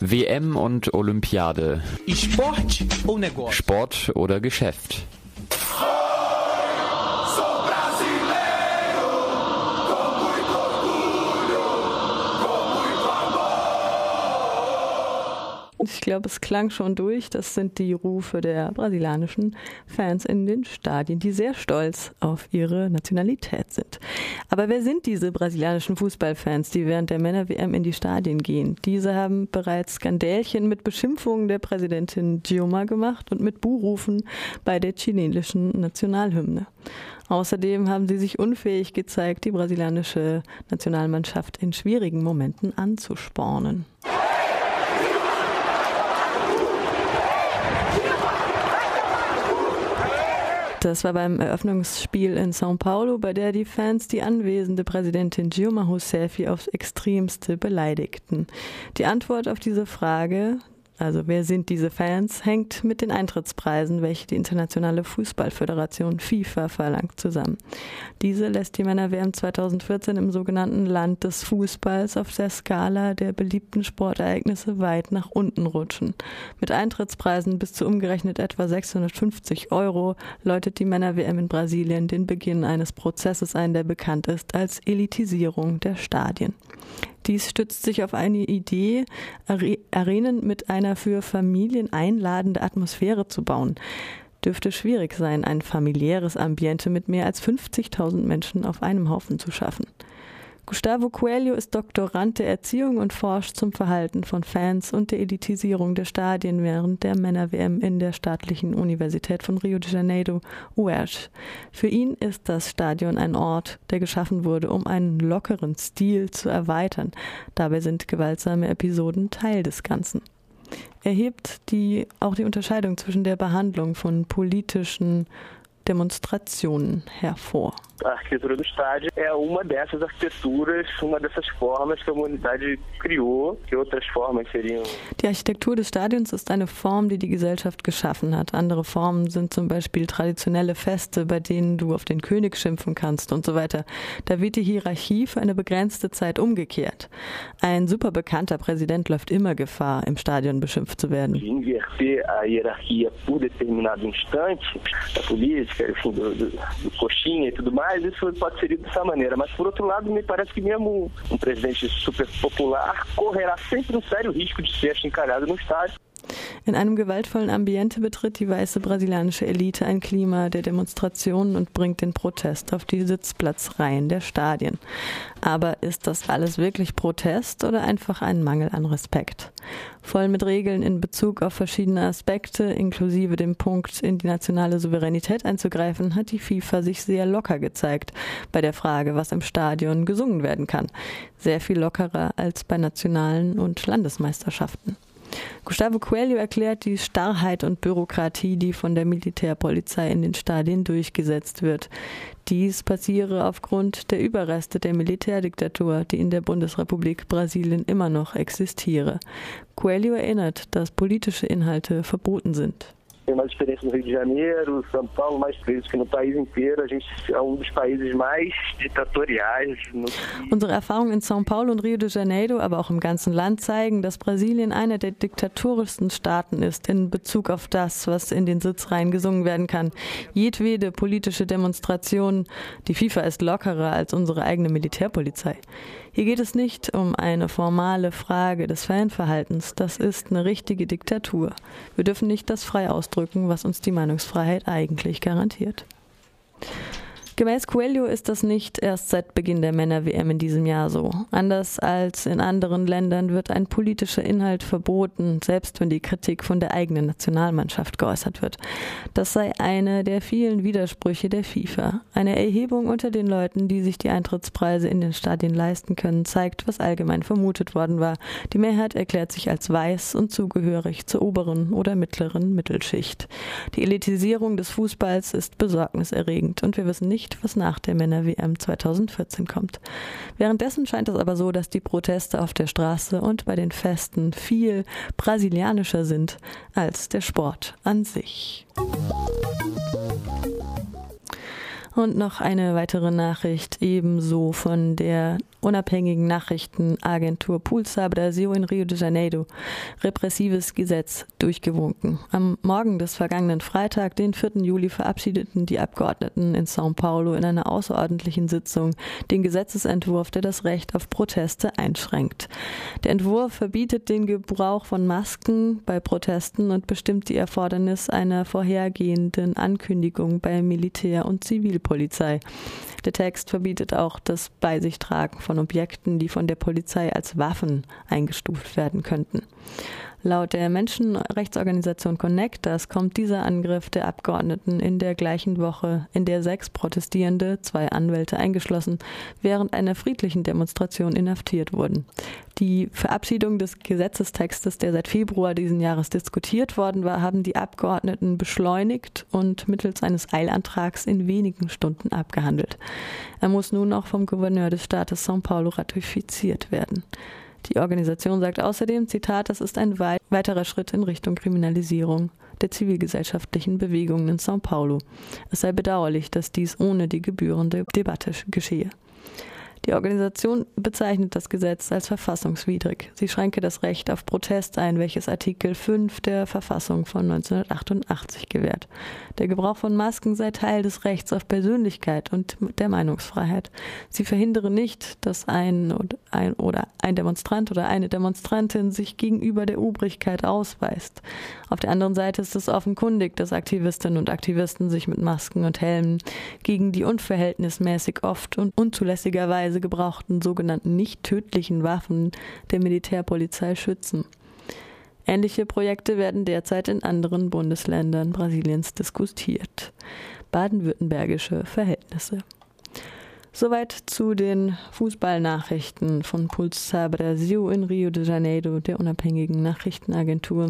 WM und Olympiade. Sport oder Geschäft. Glaube, es klang schon durch. Das sind die Rufe der brasilianischen Fans in den Stadien, die sehr stolz auf ihre Nationalität sind. Aber wer sind diese brasilianischen Fußballfans, die während der Männer-WM in die Stadien gehen? Diese haben bereits Skandälchen mit Beschimpfungen der Präsidentin Dilma gemacht und mit Buhrufen bei der chilenischen Nationalhymne. Außerdem haben sie sich unfähig gezeigt, die brasilianische Nationalmannschaft in schwierigen Momenten anzuspornen. Das war beim Eröffnungsspiel in São Paulo, bei der die Fans die anwesende Präsidentin Dilma Rousseff aufs Extremste beleidigten. Die Antwort auf diese Frage, also wer sind diese Fans, hängt mit den Eintrittspreisen, welche die internationale Fußballföderation FIFA verlangt, zusammen. Diese lässt die Männer-WM 2014 im sogenannten Land des Fußballs auf der Skala der beliebten Sportereignisse weit nach unten rutschen. Mit Eintrittspreisen bis zu umgerechnet etwa 650 Euro läutet die Männer-WM in Brasilien den Beginn eines Prozesses ein, der bekannt ist als Elitisierung der Stadien. Dies stützt sich auf eine Idee, Arenen mit einer für Familien einladende Atmosphäre zu bauen. Dürfte schwierig sein, ein familiäres Ambiente mit mehr als 50.000 Menschen auf einem Haufen zu schaffen. Gustavo Coelho ist Doktorand der Erziehung und forscht zum Verhalten von Fans und der Elitisierung der Stadien während der Männer-WM in der staatlichen Universität von Rio de Janeiro, UERJ. Für ihn ist das Stadion ein Ort, der geschaffen wurde, um einen lockeren Stil zu erweitern. Dabei sind gewaltsame Episoden Teil des Ganzen. Er hebt die, auch die Unterscheidung zwischen der Behandlung von politischen Demonstrationen hervor. A arquitetura do estádio é uma dessas arquiteturas, uma dessas formas que a humanidade criou, que outras formas seriam. Die Architektur des Stadions ist eine Form, die die Gesellschaft geschaffen hat. Andere Formen sind zum Beispiel traditionelle Feste, bei denen du auf den König schimpfen kannst und so weiter. Da wird die Hierarchie für eine begrenzte Zeit umgekehrt. Ein super bekannter Präsident läuft immer Gefahr, im Stadion beschimpft zu werden. Inverter a hierarquia por determinado instante da política, enfim, do, do, do coxinha e tudo mais isso pode ser dessa maneira. Mas, por outro lado, me parece que mesmo um presidente super popular correrá sempre um sério risco de ser encalhado no estádio. In einem gewaltvollen Ambiente betritt die weiße brasilianische Elite ein Klima der Demonstrationen und bringt den Protest auf die Sitzplatzreihen der Stadien. Aber ist das alles wirklich Protest oder einfach ein Mangel an Respekt? Voll mit Regeln in Bezug auf verschiedene Aspekte, inklusive dem Punkt, in die nationale Souveränität einzugreifen, hat die FIFA sich sehr locker gezeigt bei der Frage, was im Stadion gesungen werden kann. Sehr viel lockerer als bei nationalen und Landesmeisterschaften. Gustavo Coelho erklärt die Starrheit und Bürokratie, die von der Militärpolizei in den Stadien durchgesetzt wird. Dies passiere aufgrund der Überreste der Militärdiktatur, die in der Bundesrepublik Brasilien immer noch existiere. Coelho erinnert, dass politische Inhalte verboten sind. Tem mais experiência no Rio de Janeiro, São Paulo, mais vezes que no país inteiro. A gente é um dos países mais ditatoriais. Unsere Erfahrungen in São Paulo und Rio de Janeiro, aber auch im ganzen Land zeigen, dass Brasilien einer der diktatorischsten Staaten ist in Bezug auf das, was in den Sitzreihen gesungen werden kann. Jedwede politische Demonstration, die FIFA ist lockerer als unsere eigene Militärpolizei. Hier geht es nicht um eine formale Frage des Fanverhaltens. Das ist eine richtige Diktatur. Wir dürfen nicht das frei ausdrücken, was uns die Meinungsfreiheit eigentlich garantiert. Gemäß Coelho ist das nicht erst seit Beginn der Männer-WM in diesem Jahr so. Anders als in anderen Ländern wird ein politischer Inhalt verboten, selbst wenn die Kritik von der eigenen Nationalmannschaft geäußert wird. Das sei eine der vielen Widersprüche der FIFA. Eine Erhebung unter den Leuten, die sich die Eintrittspreise in den Stadien leisten können, zeigt, was allgemein vermutet worden war. Die Mehrheit erklärt sich als weiß und zugehörig zur oberen oder mittleren Mittelschicht. Die Elitisierung des Fußballs ist besorgniserregend und wir wissen nicht, nicht, was nach der Männer-WM 2014 kommt. Währenddessen scheint es aber so, dass die Proteste auf der Straße und bei den Festen viel brasilianischer sind als der Sport an sich. Und noch eine weitere Nachricht, ebenso von der unabhängigen Nachrichtenagentur Pulsar Brasil in Rio de Janeiro. Repressives Gesetz durchgewunken. Am Morgen des vergangenen Freitag, den 4. Juli, verabschiedeten die Abgeordneten in São Paulo in einer außerordentlichen Sitzung den Gesetzesentwurf, der das Recht auf Proteste einschränkt. Der Entwurf verbietet den Gebrauch von Masken bei Protesten und bestimmt die Erfordernis einer vorhergehenden Ankündigung bei Militär und Zivilpolizei. Polizei. Der Text verbietet auch das Bei tragen von Objekten, die von der Polizei als Waffen eingestuft werden könnten. Laut der Menschenrechtsorganisation Connectors kommt dieser Angriff der Abgeordneten in der gleichen Woche, in der sechs Protestierende, zwei Anwälte eingeschlossen, während einer friedlichen Demonstration inhaftiert wurden. Die Verabschiedung des Gesetzestextes, der seit Februar diesen Jahres diskutiert worden war, haben die Abgeordneten beschleunigt und mittels eines Eilantrags in wenigen Stunden abgehandelt. Er muss nun auch vom Gouverneur des Staates São Paulo ratifiziert werden. Die Organisation sagt außerdem, Zitat, das ist ein weiterer Schritt in Richtung Kriminalisierung der zivilgesellschaftlichen Bewegungen in São Paulo. Es sei bedauerlich, dass dies ohne die gebührende Debatte geschehe. Die Organisation bezeichnet das Gesetz als verfassungswidrig. Sie schränke das Recht auf Protest ein, welches Artikel 5 der Verfassung von 1988 gewährt. Der Gebrauch von Masken sei Teil des Rechts auf Persönlichkeit und der Meinungsfreiheit. Sie verhindere nicht, dass ein oder ein, oder ein Demonstrant oder eine Demonstrantin sich gegenüber der Obrigkeit ausweist. Auf der anderen Seite ist es offenkundig, dass Aktivistinnen und Aktivisten sich mit Masken und Helmen gegen die unverhältnismäßig oft und unzulässigerweise teilweise gebrauchten sogenannten nicht tödlichen Waffen der Militärpolizei schützen. Ähnliche Projekte werden derzeit in anderen Bundesländern Brasiliens diskutiert. Baden-württembergische Verhältnisse. Soweit zu den Fußballnachrichten von Pulsar Brasil in Rio de Janeiro, der unabhängigen Nachrichtenagentur.